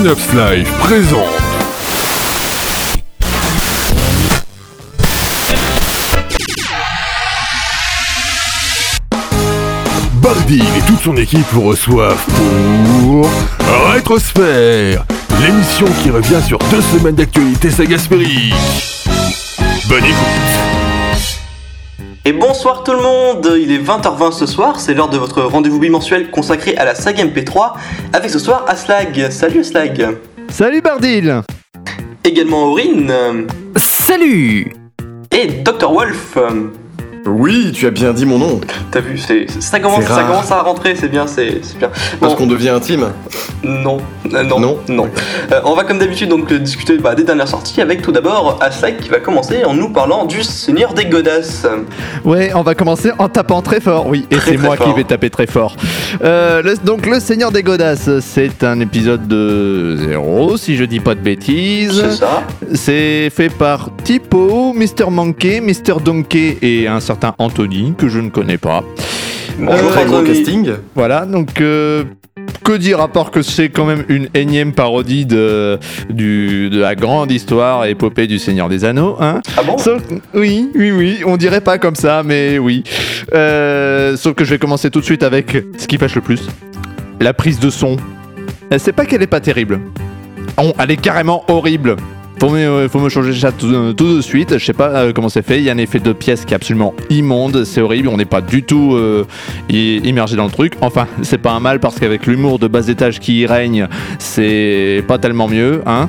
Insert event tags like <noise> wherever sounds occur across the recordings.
Synops Live présente. Bardil et toute son équipe vous reçoivent pour Rétrosphère, l'émission qui revient sur deux semaines d'actualité sagaspérique. Bonne écoute. Et bonsoir tout le monde, il est 20h20 ce soir, c'est l'heure de votre rendez-vous bimensuel consacré à la saga MP3, avec ce soir Aslag. Salut Aslag. Salut Bardil Également Aurine Salut et Dr Wolf. Oui, tu as bien dit mon nom. T'as vu, c'est ça commence, C'est ça rare. commence à rentrer, c'est bien, c'est c'est bien. Parce qu'on devient intime. non, euh, non, non, Non Euh, on va comme d'habitude donc discuter bah, des dernières sorties avec tout d'abord Aslag qui va commencer en nous parlant du Seigneur des Godasses. Ouais, on va commencer en tapant très fort, oui, et c'est moi qui vais taper très fort. Euh, le- donc, Le Seigneur des Godasses, c'est un épisode de 0, si je dis pas de bêtises. C'est ça. C'est fait par Tipo, Mr. Monkey, Mr. Donkey et un certain Anthony, que je ne connais pas. Bonjour Euh, Très gros Anthony. casting. Voilà, donc euh, que dire à part que c'est quand même une énième parodie de, du, de la grande histoire épopée du Seigneur des Anneaux, hein Ah bon? Sauf- oui, oui, oui, on dirait pas comme ça, mais oui. Euh, sauf que je vais commencer tout de suite avec ce qui fâche le plus la prise de son. Euh, C'est pas qu'elle est pas terrible. Oh, elle est carrément horrible. Faut me, euh, faut me changer ça tout, euh, tout de suite. Je sais pas euh, comment c'est fait. Il y a un effet de pièce qui est absolument immonde. C'est horrible. On n'est pas du tout immergé dans le truc. Enfin, c'est pas un mal parce qu'avec l'humour de bas étage qui y règne, c'est pas tellement mieux. Hein.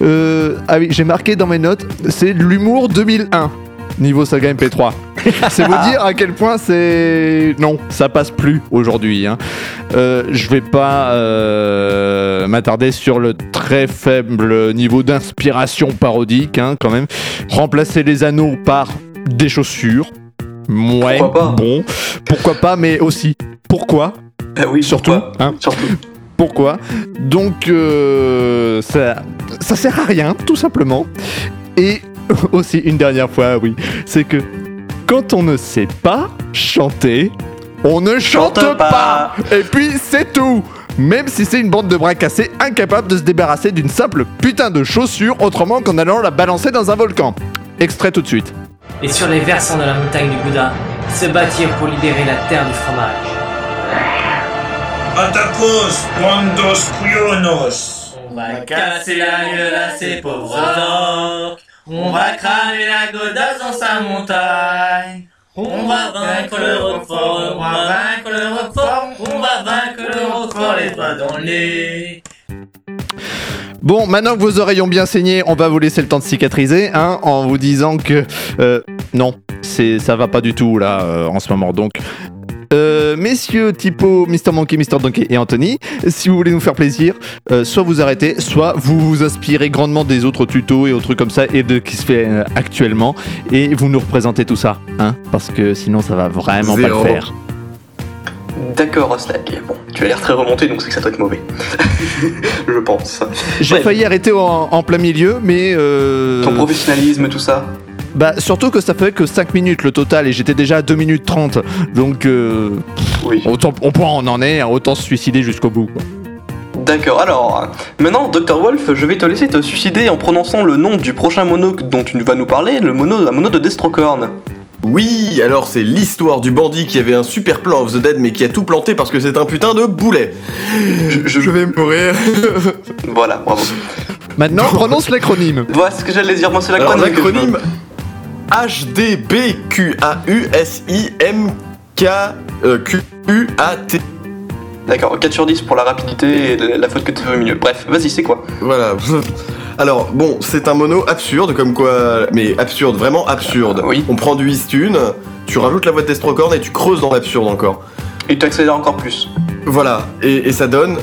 Ah oui, j'ai marqué dans mes notes, c'est l'humour 2001 niveau saga MP3. <laughs> c'est vous dire à quel point c'est non, ça passe plus aujourd'hui. hein. Euh, je vais pas euh, m'attarder sur le très faible niveau d'inspiration parodique, hein, quand même. Remplacer les anneaux par des chaussures. Ouais, Pourquoi pas? bon, pourquoi pas, mais aussi pourquoi, Ah oui, surtout, pourquoi? hein, Surtout. pourquoi? Donc euh, ça, ça sert à rien, tout simplement. Et <laughs> aussi une dernière fois, oui, c'est que quand on ne sait pas chanter, on ne chante, Chante pas. pas. Et puis c'est tout. Même si c'est une bande de bras cassés incapable de se débarrasser d'une simple putain de chaussure autrement qu'en allant la balancer dans un volcan. Extrait tout de suite. et sur les versants de la montagne du Bouddha, se bâtirent pour libérer la terre du fromage. Atacos, cuantos cuyonos. On va casser la gueule à ces pauvres orques, on va cramer la godasse dans sa montagne. On va vaincre le roquefort, on va vaincre le roquefort, on va vaincre le roquefort les doigts dans le nez. Bon, maintenant que vos oreilles ont bien saigné, on va vous laisser le temps de cicatriser, hein, en vous disant que euh, non, c'est ça va pas du tout là euh, en ce moment. Donc, euh, messieurs, Tipo, Mr. Monkey, Mr. Donkey et Anthony, si vous voulez nous faire plaisir, euh, soit vous arrêtez, soit vous vous inspirez grandement des autres tutos et autres trucs comme ça et de qui se fait euh, actuellement et vous nous représentez tout ça, hein, parce que sinon ça va vraiment Zéro. pas le faire. D'accord, Aslag. Bon, tu as l'air très remonté, donc c'est que ça doit être mauvais. <laughs> Je pense. J'ai failli arrêter en, en plein milieu, mais euh, Ton professionnalisme, tout ça. Bah surtout que ça fait que 5 minutes le total et j'étais déjà à 2 minutes 30 donc euh, Oui. autant, au point on en est, hein, autant se suicider jusqu'au bout. quoi. D'accord, alors, maintenant, Dr. Wolf, je vais te laisser te suicider en prononçant le nom du prochain mono dont tu vas nous parler, le mono, la mono de Destrocorn. Oui, alors c'est l'histoire du bandit qui avait un super plan of the dead mais qui a tout planté parce que c'est un putain de boulet. Je, vais mourir. Voilà, bravo. Maintenant prononce l'acronyme. Voilà ce que j'allais dire, moi c'est l'acronyme. l'acronyme. HDBQAUSIMKQUAT. D'accord, 4 sur 10 pour la rapidité et la faute que tu fais au milieu. Bref, vas-y, c'est quoi? Voilà. <laughs> Alors bon, c'est un mono absurde comme quoi, mais absurde, vraiment absurde. Oui. On prend du Istune, tu rajoutes la voix de Destrocorn et tu creuses dans l'absurde encore. Et tu accélères encore plus. Voilà, et, et ça donne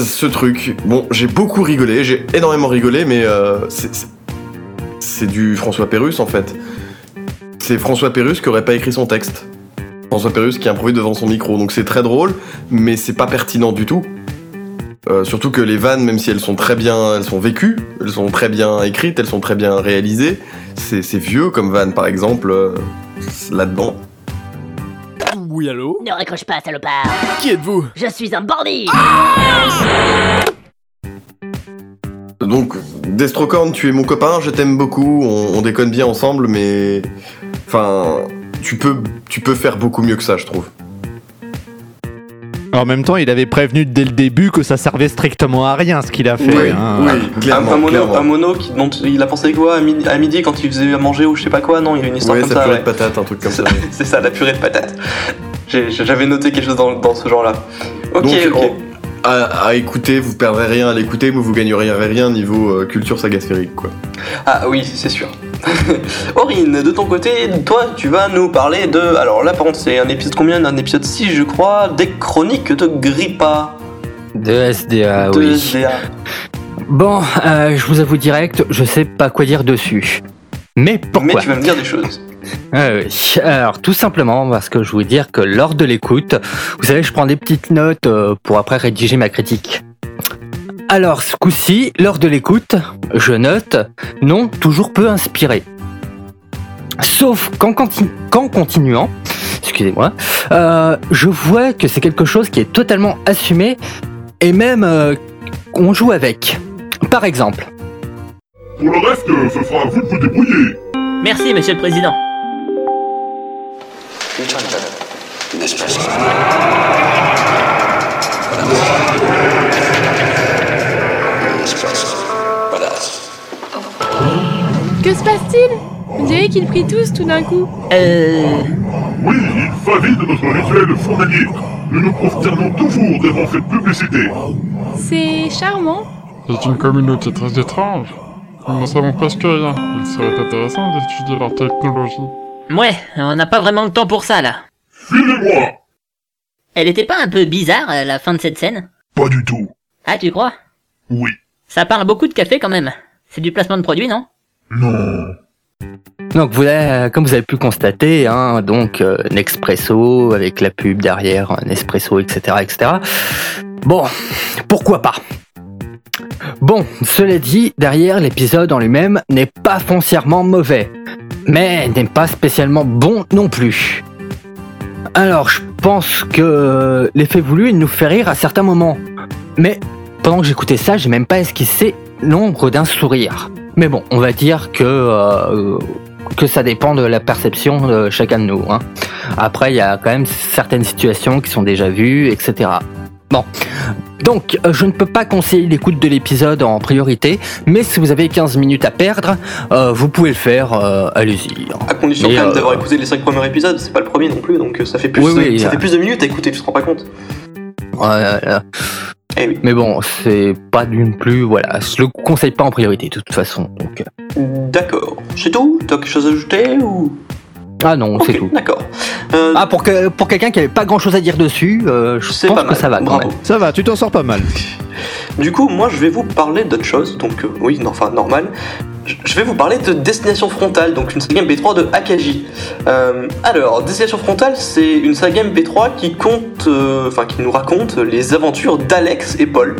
ce truc. Bon, j'ai beaucoup rigolé, j'ai énormément rigolé, mais euh, c'est- c'est- du François Pérus en fait. C'est François Pérus qui aurait pas écrit son texte. François Pérus qui improvise devant son micro, donc c'est très drôle, mais c'est pas pertinent du tout. Euh, surtout que les vannes, même si elles sont très bien, elles sont vécues, elles sont très bien écrites, elles sont très bien réalisées. C'est c'est vieux comme vanne par exemple euh, là-dedans. Oui, allô? Ne raccroche pas, salopard Qui êtes-vous? Je suis un bandit Donc, Destrocorn, tu es mon copain, je t'aime beaucoup, on, on déconne bien ensemble, mais. Enfin, tu peux, tu peux faire beaucoup mieux que ça, je trouve. En même temps, il avait prévenu dès le début que ça servait strictement à rien ce qu'il a fait. Oui, hein. oui, Un, clairement. un mono, clairement. un mono qui, dont il a pensé quoi à midi, à midi quand il faisait à manger ou je sais pas quoi Non, il y a une histoire Ouais, comme ça ça. purée ouais. de patates, un truc comme ça. <laughs> C'est ça, la purée de patates. J'ai- J'avais noté quelque chose dans, dans ce genre-là. Ok, Donc, ok. on- à, à écouter, vous perdrez rien à l'écouter, mais vous gagneriez rien niveau euh, culture sagasphérique, quoi. Ah oui, c'est sûr. <laughs> Aurine, de ton côté, toi, tu vas nous parler de. Alors là, par contre, c'est un épisode combien? Un épisode 6, je crois, des chroniques de Grippa. De SDA, de oui. SDA. Bon, euh, je vous avoue direct, je sais pas quoi dire dessus. Mais pourquoi? Mais tu vas me dire des choses. Ah oui. Alors, tout simplement parce que je veux dire que lors de l'écoute, vous savez, je prends des petites notes euh, pour après rédiger ma critique. Alors, ce coup-ci, lors de l'écoute, je note non, toujours peu inspiré. Sauf qu'en conti- qu'en continuant, excusez-moi, euh, je vois que c'est quelque chose qui est totalement assumé et même euh, qu'on joue avec. Par exemple, Pour le reste, ce sera à vous de vous débrouiller. Merci, monsieur le président. Que se passe-t-il? On dirait qu'ils prient tous tout d'un coup. Euh... Oui, il s'agit de notre rituel journalier. Nous nous prosternons toujours devant cette publicité. C'est charmant. C'est une communauté très étrange. Nous n'en savons presque rien. Il serait intéressant d'étudier leur technologie. Ouais, on n'a pas vraiment le temps pour ça, là. Suivez-moi Elle était pas un peu bizarre, euh, la fin de cette scène? Pas du tout. Ah, tu crois? Oui. Ça parle beaucoup de café quand même. C'est du placement de produit, non? Non. Donc vous avez, comme vous avez pu constater, hein, donc euh, Nespresso avec la pub derrière, euh, Nespresso, etc., etc. Bon, pourquoi pas? Bon, cela dit, derrière l'épisode en lui-même n'est pas foncièrement mauvais, mais n'est pas spécialement bon non plus. Alors, je pense que l'effet voulu nous fait rire à certains moments, mais pendant que j'écoutais ça, j'ai même pas esquissé l'ombre d'un sourire. Mais bon, on va dire que euh, ça dépend de la perception de chacun de nous. hein. Après, il y a quand même certaines situations qui sont déjà vues, etc. Bon, donc euh, je ne peux pas conseiller l'écoute de l'épisode en priorité, mais si vous avez 15 minutes à perdre, euh, vous pouvez le faire, euh, allez-y. hein. À condition Mais, quand même d'avoir écouté les 5 premiers épisodes, c'est pas le premier non plus, donc ça fait plus, Oui, de, oui, ça fait plus de minutes à écouter, tu te rends pas compte Eh oui. mais bon, c'est pas d'une plus, voilà, je le conseille pas en priorité de toute façon. Donc, D'accord. C'est tout? T'as quelque chose à ajouter ou? Ah non, c'est tout. D'accord. Euh, Ah, pour, que, pour quelqu'un qui avait pas grand chose à dire dessus, euh, je pense pas que mal. ça va quand Bravo. même. Ça va, tu t'en sors pas mal. Du coup, moi, je vais vous parler d'autre chose. Donc, euh, oui, non, enfin, normal. Je- vais vous parler de Destination Frontale, donc une saga MP3 de Akagi. Euh, alors, Destination Frontale, c'est une saga MP3 qui compte, euh, enfin, qui nous raconte les aventures d'Alex et Paul,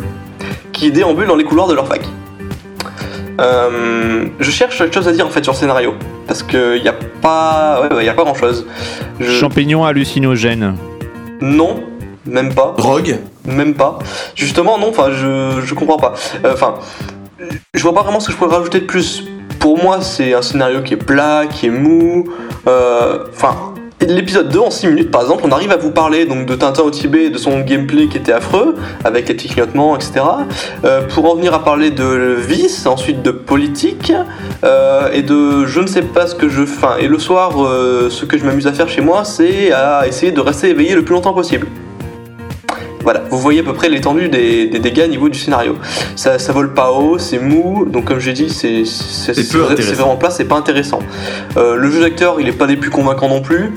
qui déambulent dans les couloirs de leur fac. Euh, je cherche quelque chose à dire en fait sur le scénario, parce que y a pas, ouais, ouais, y a pas grand chose. Champignons hallucinogènes. Non, même pas. Drogue Même pas. Justement, non, enfin, je, je comprends pas. Euh, Enfin, je vois pas vraiment ce que je pourrais rajouter de plus. Pour moi, c'est un scénario qui est plat, qui est mou. euh, Enfin, l'épisode 2, en 6 minutes, par exemple, on arrive à vous parler donc, de Tintin au Tibet et de son gameplay qui était affreux, avec les petits clignotements, etc. Euh, pour en venir à parler de vice, ensuite de politique, euh, et de je ne sais pas ce que je. Enfin, et le soir, euh, ce que je m'amuse à faire chez moi, c'est à essayer de rester éveillé le plus longtemps possible. Voilà, vous voyez à peu près l'étendue des, des dégâts au niveau du scénario. Ça, ça vole pas haut, c'est mou, donc comme j'ai dit, c'est vraiment plat, c'est pas intéressant. Euh, le jeu d'acteur, il est pas des plus convaincants non plus.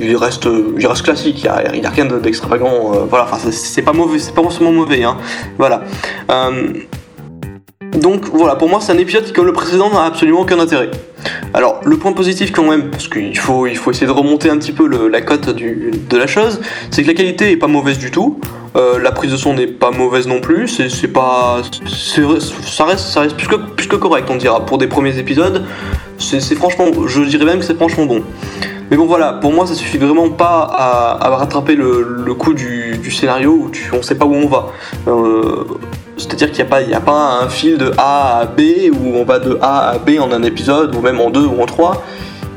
Il reste, il reste classique, il y a, rien d'extravagant. euh, voilà, enfin c'est- pas mauvais, c'est pas forcément mauvais, hein. Voilà. Euh, donc voilà, pour moi c'est un épisode qui, comme le précédent, n'a absolument aucun intérêt. Alors, le point positif quand même, parce qu'il faut, il faut essayer de remonter un petit peu la cote de la chose, c'est que la qualité est pas mauvaise du tout. Euh, la prise de son n'est pas mauvaise non plus. C'est pas, ça reste, ça reste plus que, que correct, on dira. Pour des premiers épisodes, c'est franchement, je dirais même que c'est franchement bon. Mais bon voilà, pour moi ça suffit vraiment pas à, rattraper le, coup du, scénario où tu, on sait pas où on va. Euh, C'est-à-dire qu'il n'y a, pas- un fil de A à B où on va de A à B en un épisode, ou même en deux ou en trois.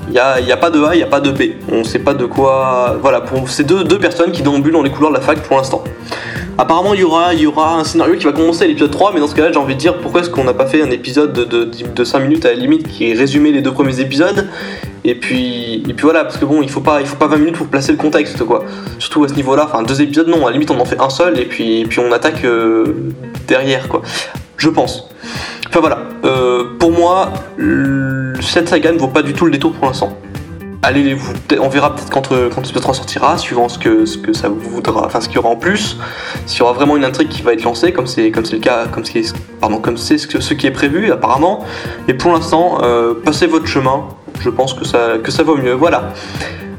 Il n'y a, pas de A, il n'y a pas de B. On ne sait pas de quoi. Voilà, pour ces deux, deux personnes qui déambulent dans les couloirs de la fac pour l'instant. Apparemment, il y, aura, un scénario qui va commencer à l'épisode 3, mais dans ce cas-là, j'ai envie de dire pourquoi est-ce qu'on n'a pas fait un épisode de, de, de 5 minutes à la limite qui résumait les deux premiers épisodes et puis, voilà, parce que bon, il faut pas, il faut pas 20 minutes pour placer le contexte, quoi. Surtout à ce niveau-là, enfin, deux épisodes, non, à la limite, on en fait un seul, et puis, puis on attaque euh, derrière, quoi. Je pense. Enfin voilà, Euh, pour moi, cette saga ne vaut pas du tout le détour pour l'instant. Allez, vous, on verra peut-être quand, euh, quand l'épisode 3 sortira, suivant ce que, ce que ça vous voudra, enfin ce qu'il y aura en plus, s'il y aura vraiment une intrigue qui va être lancée, comme c'est comme c'est le cas, comme c'est pardon, comme c'est ce, qui est prévu apparemment. Mais pour l'instant, euh, passez votre chemin. Je pense que ça que ça vaut mieux. Voilà.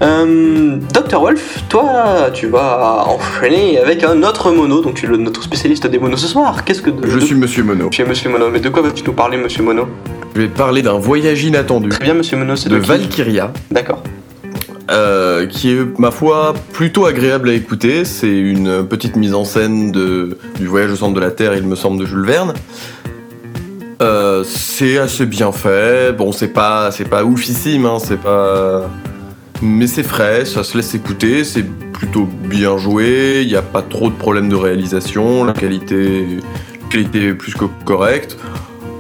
Euh, Dr Wolf, toi, tu vas enchaîner avec un autre mono, donc tu es le- notre spécialiste des monos ce soir. Qu'est-ce que de- Je de- suis Monsieur Mono. tu es Monsieur Mono, mais de quoi vas-tu nous parler, Monsieur Mono? Je vais parler d'un voyage inattendu Très bien, Monsieur Mono, c'est de de Valkyria. D'accord. euh, qui est, ma foi, plutôt agréable à écouter. C'est une petite mise en scène de, du voyage au centre de la Terre, il me semble, de Jules Verne. Euh, c'est assez bien fait. Bon, c'est pas, c'est pas oufissime, hein, c'est pas. Mais c'est frais, ça se laisse écouter, c'est plutôt bien joué, il n'y a pas trop de problèmes de réalisation, la qualité, la qualité est plus que correcte.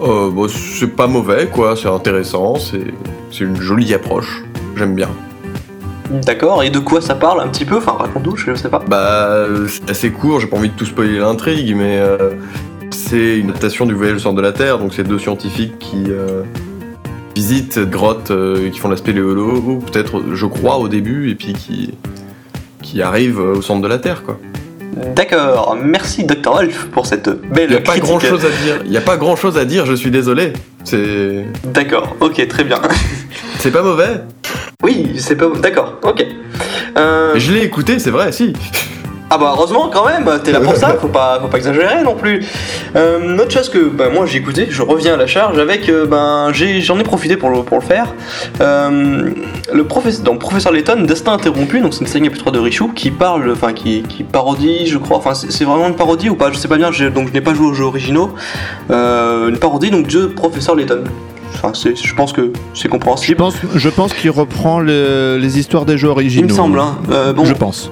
Euh, c'est pas mauvais, quoi, c'est intéressant, c'est c'est une jolie approche, j'aime bien. D'accord, et de quoi ça parle un petit peu Enfin, raconte-nous, je sais pas. Bah, c'est assez court, j'ai pas envie de tout spoiler l'intrigue, mais euh, c'est une adaptation du voyage au centre de la Terre, donc c'est deux scientifiques qui euh, visitent cette grotte, euh, qui font la spéléolo, peut-être, je crois, au début, et puis qui, qui arrivent au centre de la Terre, quoi. D'accord, merci Dr. Wolf pour cette belle Il y a pas critique. grand chose à dire, il y a pas grand chose à dire, je suis désolé. C'est. D'accord, ok, très bien. <laughs> C'est pas mauvais? Oui, c'est pas... D'accord, ok. Euh, Je l'ai écouté, c'est vrai, si. Ah bah heureusement quand même, t'es là pour ça, <laughs> faut pas, faut pas exagérer non plus. Euh, une autre chose que bah, moi j'ai écouté, je reviens à la charge avec, euh, ben j'ai- j'en ai, profité pour le, pour le faire. Euh, le professeur, donc professeur Layton, Destin interrompu, donc c'est une série MP3 de Richou qui parle, enfin qui, qui parodie, je crois, enfin c'est vraiment une parodie ou pas, je sais pas bien, donc je n'ai pas joué aux jeux originaux. Euh, une parodie donc de professeur Layton. Enfin, c'est- je pense que c'est Je compréhensible. pense, je pense qu'il reprend le- les histoires des jeux originaux. Il me semble, hein. Euh, bon, Je pense.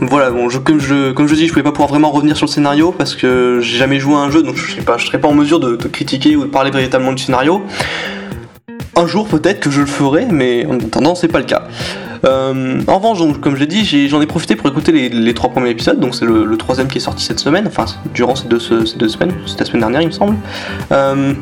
Voilà, bon, comme, je, comme je dis, je pouvais pas pouvoir vraiment revenir sur le scénario parce que j'ai jamais joué à un jeu, donc je je serais pas en mesure de, critiquer ou de parler véritablement du scénario. Un jour peut-être que je le ferai, mais en attendant c'est pas le cas. Euh, en revanche, donc, comme je l'ai dit, j'ai- j'en ai, profité pour écouter les, trois premiers épisodes, donc c'est le, troisième qui est sorti cette semaine, enfin durant ces deux, ce- ces deux semaines, c'était la semaine dernière il me semble. Euh,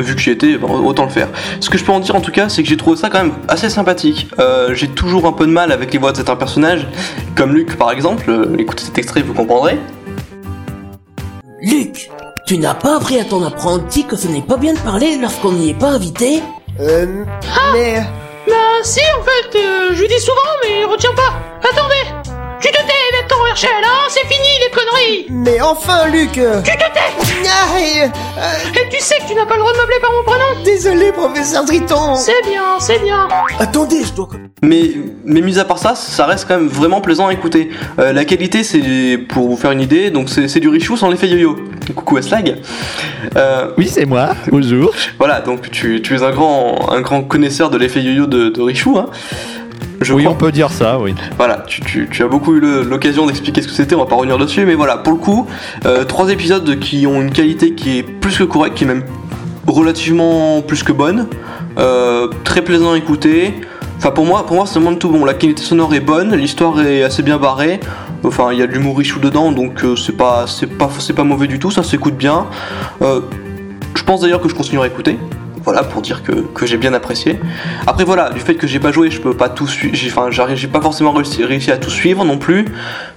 vu que j'y étais, bon, autant le faire. Ce que je peux en dire en tout cas, c'est que j'ai trouvé ça quand même assez sympathique. Euh, j'ai toujours un peu de mal avec les voix de certains personnages, comme Luc par exemple. Euh, écoutez cet extrait, vous comprendrez. Luc, tu n'as pas appris à ton apprenti que ce n'est pas bien de parler lorsqu'on n'y est pas invité? Euh. Mais. Bah si, en fait, euh, je lui dis souvent, mais il retient pas. Hein C'est fini les conneries Mais enfin, Luc Tu te tais Aïe Et tu sais que tu n'as pas le droit de m'appeler par mon prénom Désolé, professeur Triton C'est bien, c'est bien Attendez, je dois... Mais, mais mis à part ça, ça reste quand même vraiment plaisant à écouter. Euh, la qualité, c'est pour vous faire une idée, donc c'est c'est du Richou sans l'effet yo-yo. Coucou Aslag. Euh, Oui, c'est moi. Bonjour. voilà, donc tu, tu es un grand, un grand connaisseur de l'effet yo-yo de, de Richou. Hein. Je oui, crois. on peut dire ça, oui. Voilà, tu, tu- tu as beaucoup eu l'occasion d'expliquer ce que c'était, on va pas revenir dessus, mais voilà, pour le coup, euh, trois épisodes qui ont une qualité qui est plus que correcte, qui est même relativement plus que bonne, euh, très plaisant à écouter. Enfin pour moi, pour moi c'est vraiment tout bon. La qualité sonore est bonne, l'histoire est assez bien barrée. Enfin il y a de l'humour richou dedans, donc euh, c'est pas c'est pas c'est pas mauvais du tout, ça s'écoute bien. Je pense d'ailleurs que je continuerai à écouter. Voilà pour dire que, j'ai bien apprécié. Après voilà, du fait que j'ai pas joué, je peux pas tout suivre. Enfin, j'ai pas forcément réussi, à tout suivre non plus.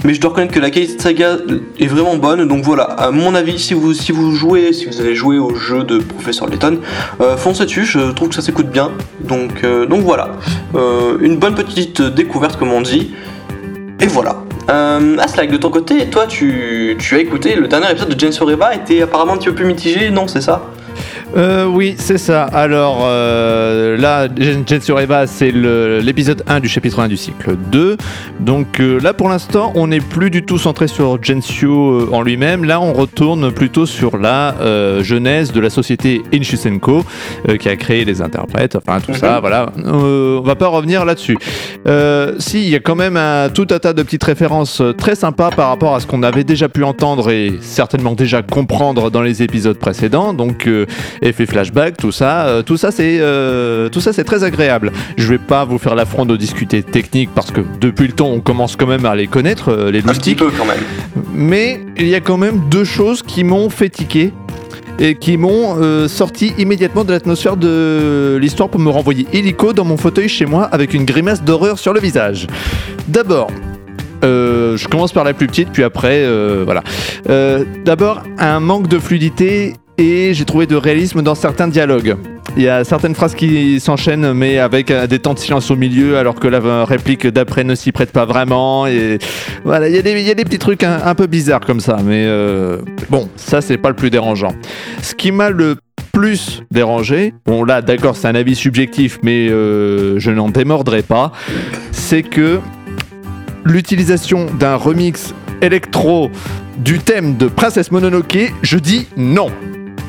Mais je dois reconnaître que la qualité de saga est vraiment bonne. Donc voilà, à mon avis, si vous si vous jouez, si vous avez joué au jeu de Professeur Layton, euh, foncez dessus. Je trouve que ça s'écoute bien. Donc euh, donc voilà, Euh, une bonne petite découverte comme on dit. Et voilà. Euh, Aslag, de ton côté, toi, tu, tu as écouté le dernier épisode de Jane Soreva était apparemment un petit peu plus mitigé, non, c'est ça? Euh, oui, c'est ça. Alors euh, là, Gen- Gensio Eva, c'est l'épisode 1 du chapitre 1 du cycle 2. Donc euh, là, pour l'instant, on n'est plus du tout centré sur Gensio en lui-même. Là, on retourne plutôt sur la genèse de la société Inshusenko qui a créé les interprètes, enfin tout ça, voilà. Euh, on va pas revenir là-dessus. Si, il y a quand même un, tout un tas de petites références très sympas par rapport à ce qu'on avait déjà pu entendre et certainement déjà comprendre dans les épisodes précédents. Donc, euh, effet flashback, tout ça, euh, tout ça, c'est euh, tout ça, c'est très agréable. Je vais pas vous faire l'affront de discuter technique parce que depuis le temps, on commence quand même à les connaître, euh, les Un petit loustiques. peu quand même. Mais il y a quand même deux choses qui m'ont fait tiquer et qui m'ont euh, sorti immédiatement de l'atmosphère de l'histoire pour me renvoyer illico dans mon fauteuil chez moi avec une grimace d'horreur sur le visage. D'abord, euh, je commence par la plus petite, puis après, euh, voilà. D'abord, un manque de fluidité et j'ai trouvé de réalisme dans certains dialogues. Il y a certaines phrases qui s'enchaînent, mais avec euh, des temps de silence au milieu, alors que la réplique d'après ne s'y prête pas vraiment. Et voilà, il y, a des- petits trucs un, un peu bizarres comme ça, mais euh, bon, ça c'est pas le plus dérangeant. Ce qui m'a le plus dérangé, bon là d'accord c'est un avis subjectif, mais euh, je n'en démordrai pas, c'est que l'utilisation d'un remix électro du thème de Princesse Mononoke, je dis non.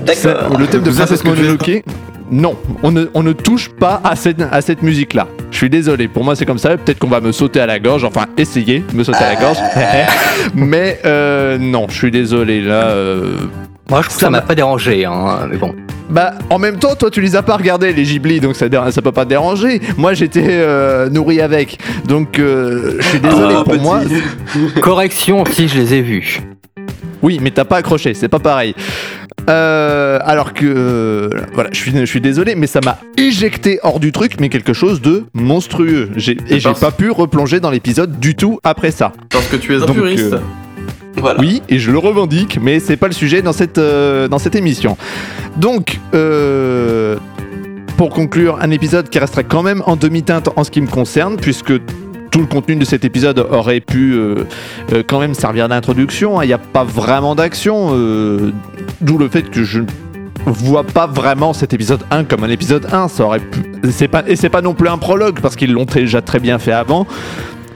Ça, Le thème de Princesse Mononoke, non, on ne, on ne touche pas à cette, à cette musique-là. Je suis désolé, pour moi c'est comme ça, peut-être qu'on va me sauter à la gorge, enfin essayer de me sauter à la gorge. <laughs> Mais euh, non, je suis désolé là. euh, Moi, je trouve que ça m'a pas dérangé, hein, mais bon. bah, en même temps, toi, tu les as pas regardés, les Ghibli, donc ça, ça peut pas te déranger. Moi, j'étais euh, nourri avec. Donc, euh, je suis désolé Ah, pour petit. moi. Correction si je les ai vus. Oui, mais t'as pas accroché, c'est pas pareil. Euh, alors que, euh, voilà, je suis, je suis désolé, mais ça m'a éjecté hors du truc, mais quelque chose de monstrueux. J'ai- Et j'ai parce- pas pu replonger dans l'épisode du tout après ça. Parce que tu es un Donc, puriste. euh, Voilà. Oui, et je le revendique, mais c'est pas le sujet dans cette, dans cette émission. Donc, pour conclure, un épisode qui resterait quand même en demi-teinte en ce qui me concerne, puisque tout le contenu de cet épisode aurait pu euh, euh, quand même servir d'introduction. hein. Il n'y a pas vraiment d'action, euh, d'où le fait que je vois pas vraiment cet épisode 1 comme un épisode 1. Ça aurait pu... c'est pas... Et c'est pas non plus un prologue, parce qu'ils l'ont déjà très bien fait avant.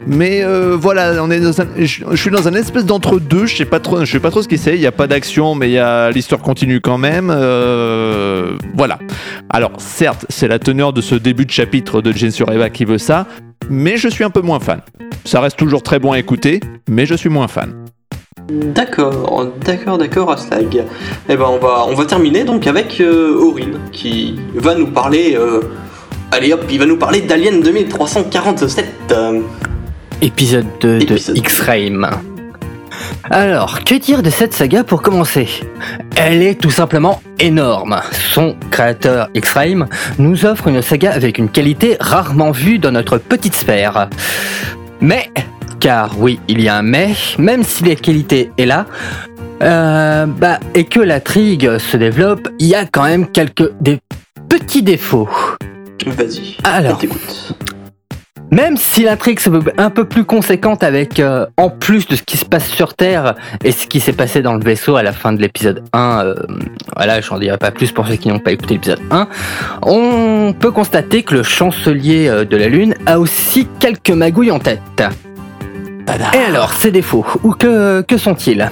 Mais voilà, on est dans un- je, suis dans un espèce d'entre-deux. Je sais pas trop, sais pas trop ce qu'il c'est. Il y a pas d'action, mais l'histoire continue quand même. Voilà. Alors certes, c'est la teneur de ce début de chapitre de Gensio Eva qui veut ça, mais je suis un peu moins fan. Ça reste toujours très bon à écouter, mais je suis moins fan. D'accord, d'accord, d'accord, Aslag. Eh ben, on va, on va terminer donc avec euh, Aurine qui va nous parler. euh, allez hop, il va nous parler d'Alien 2347. euh, Épisode 2 de X-Frame. Alors, que dire de cette saga pour commencer? Elle est tout simplement énorme. Son créateur X-Frame nous offre une saga avec une qualité rarement vue dans notre petite sphère. Mais, car oui, il y a un mais, même si la qualité est là, euh, bah, et que l'intrigue se développe, il y a quand même quelques des petits défauts. Vas-y, Alors. Même si l'intrigue se veut un peu plus conséquente avec, euh, en plus de ce qui se passe sur Terre et ce qui s'est passé dans le vaisseau à la fin de l'épisode 1, euh, voilà, j'en dirai pas plus pour ceux qui n'ont pas écouté l'épisode 1, on peut constater que le chancelier euh, de la Lune a aussi quelques magouilles en tête. Et alors, ces défauts, ou que, que sont-ils?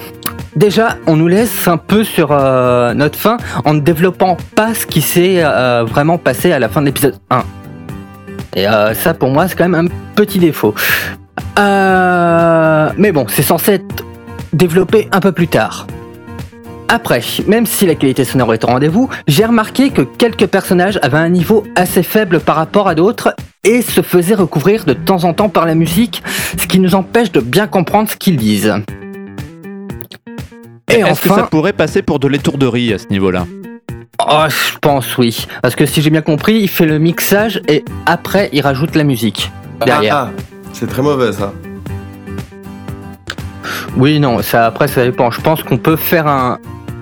Déjà, on nous laisse un peu sur euh, notre fin en ne développant pas ce qui s'est euh, vraiment passé à la fin de l'épisode 1. Et euh, ça, pour moi, c'est quand même un petit défaut. Euh, mais bon, c'est censé être développé un peu plus tard. Après, même si la qualité sonore est au rendez-vous, j'ai remarqué que quelques personnages avaient un niveau assez faible par rapport à d'autres et se faisaient recouvrir de temps en temps par la musique, ce qui nous empêche de bien comprendre ce qu'ils disent. Et Est-ce que ça pourrait passer pour de l'étourderie à ce niveau-là? Oh, je pense oui, parce que si j'ai bien compris, il fait le mixage et après il rajoute la musique derrière. Ah, ah, c'est très mauvais ça. Oui, non, ça après ça dépend. Je pense qu'on peut faire un,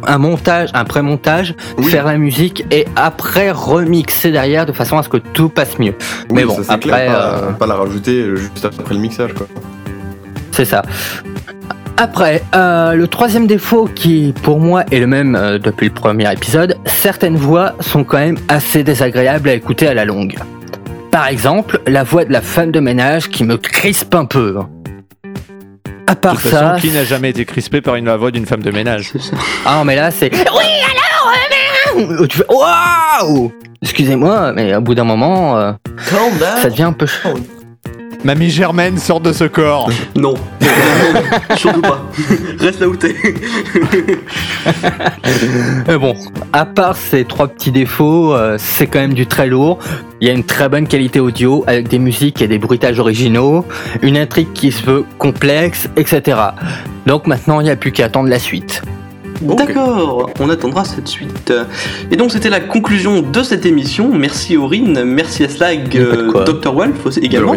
un montage, un pré-montage, Oui. faire la musique et après remixer derrière de façon à ce que tout passe mieux. Mais bon, ça, après, clair, pas, euh, pas la rajouter juste après le mixage quoi. C'est ça. Après, euh, le troisième défaut qui pour moi est le même euh, depuis le premier épisode, certaines voix sont quand même assez désagréables à écouter à la longue. Par exemple, la voix de la femme de ménage qui me crispe un peu. À De part toute façon, ça, qui n'a jamais été crispé par une la voix d'une femme de ménage? Ah mais là c'est oui alors euh, tu fais waouh! Excusez-moi mais au bout d'un moment euh, ça devient un peu ch- Mamie Germaine sort de ce corps. <laughs> Non, surtout pas. Reste là où t'es. Mais bon, à part ces trois petits défauts, euh, c'est quand même du très lourd. Il y a une très bonne qualité audio avec des musiques et des bruitages originaux, une intrigue qui se veut complexe, etc. Donc maintenant, il n'y a plus qu'à attendre la suite. D'accord, on attendra cette suite. Et donc c'était la conclusion de cette émission. Merci Aurine, merci à Slag, euh. Dr. Wolf également.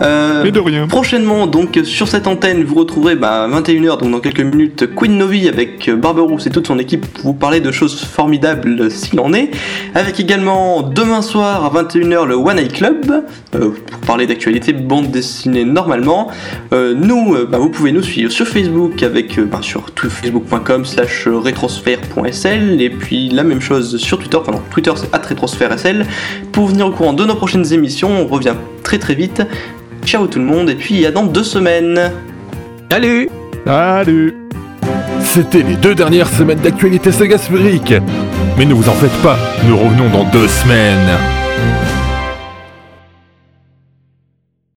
Euh, Mais de rien. Prochainement, donc sur cette antenne, vous retrouverez bah, à 21h, donc dans quelques minutes, Queen Novi avec euh, Barberousse et toute son équipe pour vous parler de choses formidables s'il en est. Avec également demain soir à 21h le One Eye Club euh, pour parler d'actualité bande dessinée normalement. Euh, nous, bah, vous pouvez nous suivre sur Facebook avec bah, sur tout- facebook.com slash rétrosphère.sl et puis la même chose sur Twitter, enfin non, Twitter c'est rétrosphère.sl pour venir au courant de nos prochaines émissions. On revient très très vite. Ciao tout le monde et puis à dans deux semaines. Salut Salut C'était les deux dernières semaines d'actualité saga sphérique. Mais ne vous en faites pas, nous revenons dans deux semaines.